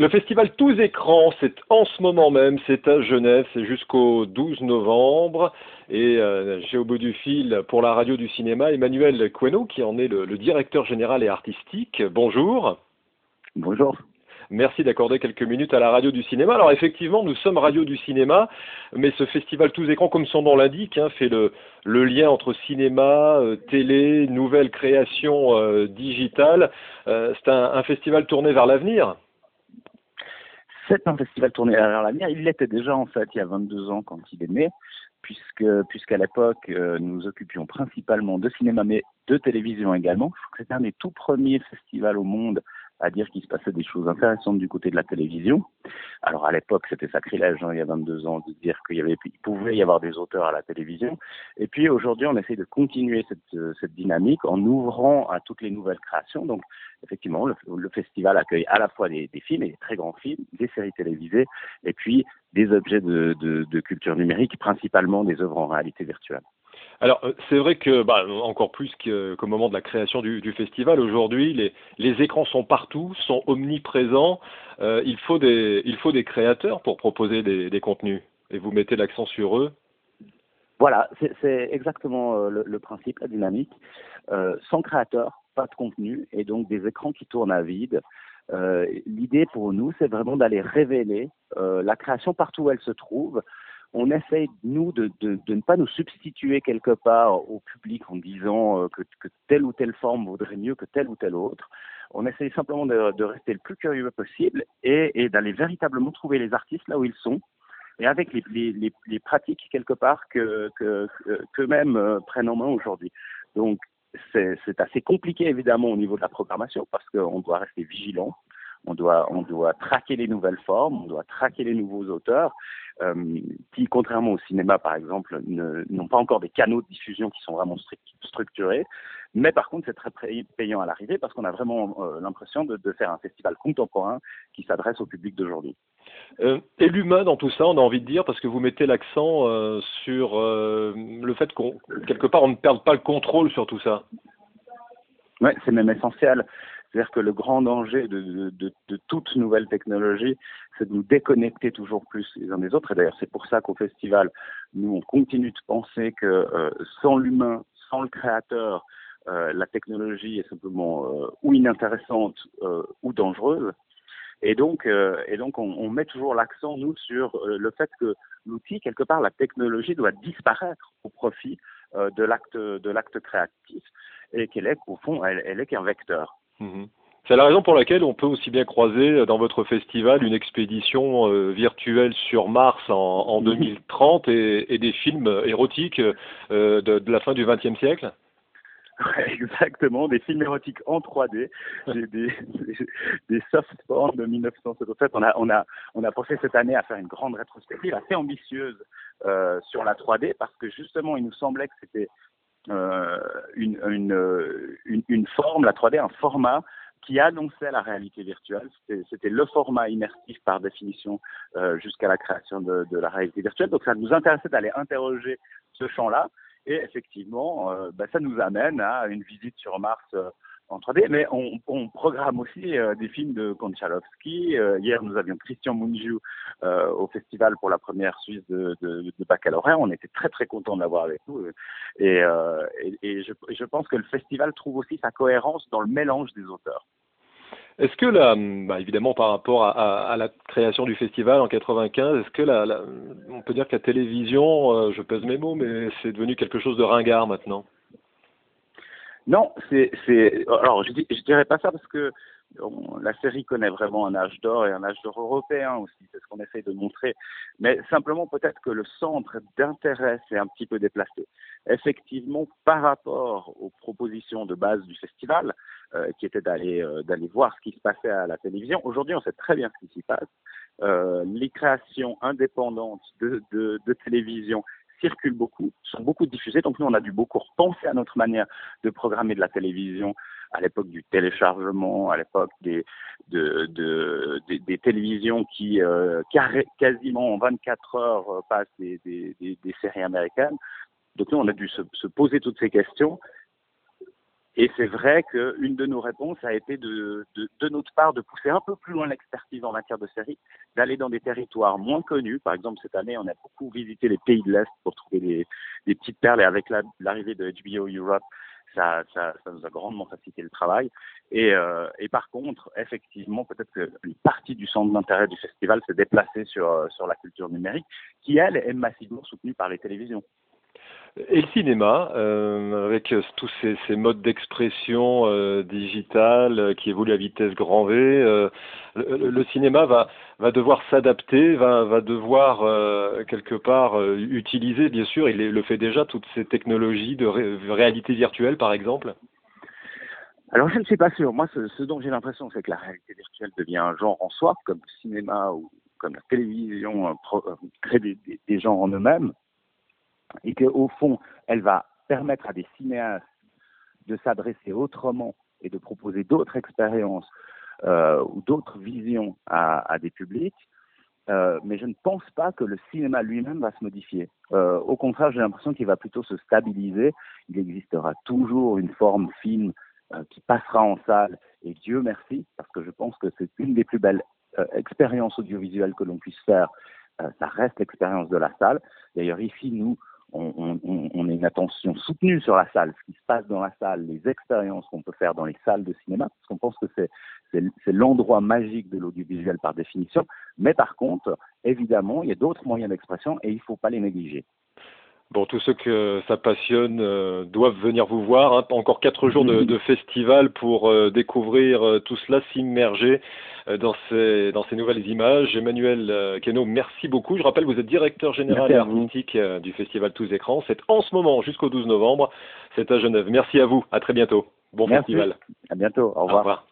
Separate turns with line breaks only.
Le festival Tous Écrans, c'est en ce moment même, c'est à Genève, c'est jusqu'au 12 novembre. Et euh, j'ai au bout du fil pour la radio du cinéma Emmanuel Queno, qui en est le, le directeur général et artistique. Bonjour.
Bonjour.
Merci d'accorder quelques minutes à la radio du cinéma. Alors effectivement, nous sommes radio du cinéma, mais ce festival Tous Écrans, comme son nom l'indique, hein, fait le, le, lien entre cinéma, euh, télé, nouvelles créations euh, digitales. Euh, c'est un, un, festival tourné vers l'avenir.
C'est un festival tourné vers l'avenir. Il l'était déjà en fait il y a 22 ans quand il est né, puisque puisqu'à l'époque euh, nous occupions principalement de cinéma, mais de télévision également. C'était un des tout premiers festivals au monde à dire qu'il se passait des choses intéressantes du côté de la télévision. Alors à l'époque, c'était sacrilège, hein, il y a 22 ans, de dire qu'il y avait, il pouvait y avoir des auteurs à la télévision. Et puis aujourd'hui, on essaie de continuer cette, cette dynamique en ouvrant à toutes les nouvelles créations. Donc effectivement, le, le festival accueille à la fois des, des, films et des très grands films, des séries télévisées, et puis des objets de, de, de culture numérique, principalement des œuvres en réalité virtuelle.
Alors euh, c'est vrai que bah, encore plus qu'au moment de la création du, festival, aujourd'hui les, écrans sont partout, sont omniprésents. Euh, il, faut des, créateurs pour proposer des, contenus et vous mettez l'accent sur eux.
Voilà, c'est exactement euh, le, principe, la dynamique. Sans créateur, pas de contenu et donc des écrans qui tournent à vide. L'idée pour nous, c'est vraiment d'aller révéler la création partout où elle se trouve on essaye, nous, de, de, de, ne pas nous substituer quelque part au public en disant euh, que, que, telle ou telle forme vaudrait mieux que telle ou telle autre. On essaye simplement de, de rester le plus curieux possible et, et d'aller véritablement trouver les artistes là où ils sont et avec les, les, les, pratiques quelque part que qu'eux-mêmes euh, prennent en main aujourd'hui. Donc c'est assez compliqué évidemment au niveau de la programmation parce qu'on doit rester vigilant on doit, on doit traquer les nouvelles formes, on doit traquer les nouveaux auteurs, euh, qui, contrairement au cinéma par exemple, n'ont pas encore des canaux de diffusion qui sont vraiment structurés. Mais par contre, c'est très payant à l'arrivée parce qu'on a vraiment euh, l'impression de, de, faire un festival contemporain qui s'adresse au public d'aujourd'hui.
Euh, et l'humain dans tout ça, on a envie de dire, parce que vous mettez l'accent sur le fait qu'on quelque part on ne perde pas le contrôle sur tout ça.
Oui, c'est même essentiel. C'est-à-dire que le grand danger de, de, de, de toute nouvelle technologie, c'est de nous déconnecter toujours plus les uns des autres. Et d'ailleurs, c'est pour ça qu'au festival, nous, on continue de penser que euh, sans l'humain, sans le créateur, euh, la technologie est simplement euh, ou inintéressante euh, ou dangereuse. Et donc, euh, et donc on, on met toujours l'accent, nous, sur euh, le fait que l'outil, quelque part, la technologie doit disparaître au profit de l'acte de l'acte créatif et qu'elle est, au fond, elle, elle est qu'un vecteur.
Mmh. C'est la raison pour laquelle on peut aussi bien croiser dans votre festival une expédition euh, virtuelle sur Mars en, en 2030 et, et, des films érotiques euh, de, de, la fin du XXe siècle?
Ouais, exactement, des films érotiques en 3D, des, des, des soft porn de 1967. On a, on, a, on a pensé cette année à faire une grande rétrospective assez ambitieuse euh, sur la 3D parce que justement, il nous semblait que c'était euh, une, une, une, une, forme, la 3D, un format qui annonçait la réalité virtuelle. C'était le format immersif par définition euh, jusqu'à la création de, de, la réalité virtuelle. Donc ça nous intéressait d'aller interroger ce champ-là. Et effectivement, euh, ben, ça nous amène à une visite sur Mars euh, en 3D, mais on, programme aussi euh, des films de Konchalovsky. Euh, hier, nous avions Christian Mungiu euh, au festival pour la première Suisse de, baccalauréat. On était très très contents de l'avoir avec nous. Et, je, pense que le festival trouve aussi sa cohérence dans le mélange des auteurs.
Est-ce que bah évidemment par rapport à, la création du festival en 95, est-ce que la, la, on peut dire que la télévision, je pèse mes mots, mais c'est devenu quelque chose de ringard maintenant?
Non, c'est, c'est, alors je, je dirais pas ça parce que la série connaît vraiment un âge d'or et un âge d'or européen aussi, c'est ce qu'on essaye de montrer. Mais simplement peut-être que le centre d'intérêt s'est un petit peu déplacé. Effectivement, par rapport aux propositions de base du festival, euh, qui était d'aller euh, d'aller voir ce qui se passait à la télévision, aujourd'hui on sait très bien ce qui s'y passe. Euh, les créations indépendantes de, de, de télévision circulent beaucoup, sont beaucoup diffusés. Donc nous, on a dû beaucoup repenser à notre manière de programmer de la télévision à l'époque du téléchargement, à l'époque des, de, de, des, télévisions qui euh, quasiment en 24 heures euh, passent des, des, séries américaines. Donc nous, on a dû se poser toutes ces questions Et c'est vrai qu'une de nos réponses a été de, de, de, notre part de pousser un peu plus loin l'expertise en matière de série, d'aller dans des territoires moins connus. Par exemple, cette année, on a beaucoup visité les pays de l'Est pour trouver des, des petites perles. Et avec l'arrivée de HBO Europe, ça, ça, ça, nous a grandement facilité le travail. Et, euh, et par contre, effectivement, peut-être qu'une partie du centre d'intérêt du festival s'est déplacée sur, sur la culture numérique, qui, elle, est massivement soutenue par les télévisions.
Et le cinéma, euh, avec tous ces, modes d'expression euh, digitale euh, qui évoluent à vitesse grand V, euh, le, cinéma va, devoir s'adapter, va, devoir quelque part utiliser, bien sûr, il le fait déjà, toutes ces technologies de ré réalité virtuelle, par exemple
alors je ne suis pas sûr. Moi, ce, dont j'ai l'impression, c'est que la réalité virtuelle devient un genre en soi, comme le cinéma ou comme la télévision crée des, des, des genres en eux-mêmes et qu'au fond, elle va permettre à des cinéastes de s'adresser autrement et de proposer d'autres expériences euh, ou d'autres visions à, des publics. Euh, mais je ne pense pas que le cinéma lui-même va se modifier. Euh, au contraire, j'ai l'impression qu'il va plutôt se stabiliser. Il existera toujours une forme film qui passera en salle, et Dieu merci, parce que je pense que c'est une des plus belles expériences audiovisuelles que l'on puisse faire. Ça reste l'expérience de la salle. D'ailleurs, ici, nous, on, a une attention soutenue sur la salle, ce qui se passe dans la salle, les expériences qu'on peut faire dans les salles de cinéma, parce qu'on pense que c'est l'endroit magique de l'audiovisuel par définition. Mais par contre, évidemment, il y a d'autres moyens d'expression et il ne faut pas les négliger.
Bon, tous ceux que ça passionne euh, doivent venir vous voir. Hein. Encore quatre jours de, de festival pour euh, découvrir euh, tout cela, s'immerger dans, ces, dans ces nouvelles images. Emmanuel Keno, merci beaucoup. Je rappelle, vous êtes directeur général et artistique du festival Tous Écrans. C'est en ce moment jusqu'au 12 novembre. C'est à Genève. Merci à vous. À très bientôt. Bon
merci.
festival.
À bientôt. Au revoir. Au revoir.